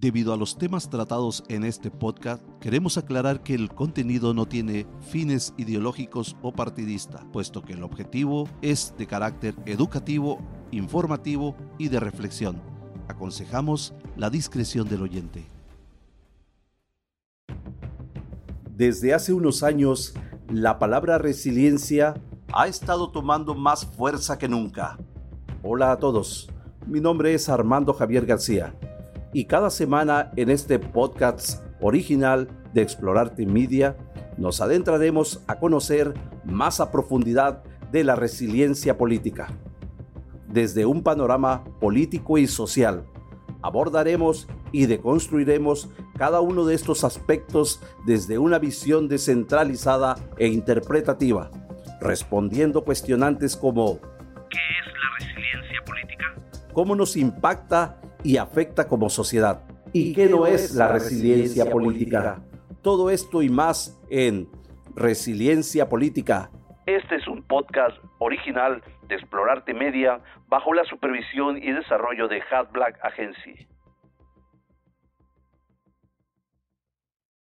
Debido a los temas tratados en este podcast, queremos aclarar que el contenido no tiene fines ideológicos o partidista, puesto que el objetivo es de carácter educativo, informativo y de reflexión. Aconsejamos la discreción del oyente. Desde hace unos años, la palabra resiliencia ha estado tomando más fuerza que nunca. Hola a todos, mi nombre es Armando Javier García y cada semana en este podcast original de Explorarte Media nos adentraremos a conocer más a profundidad de la resiliencia política. Desde un panorama político y social, abordaremos y deconstruiremos cada uno de estos aspectos desde una visión descentralizada e interpretativa, respondiendo cuestionantes como ¿qué es la resiliencia política? ¿Cómo nos impacta y afecta como sociedad. ¿Y qué no es la resiliencia política? Todo esto y más en Resiliencia Política. Este es un podcast original de Explorarte Media bajo la supervisión y desarrollo de Hat Black Agency.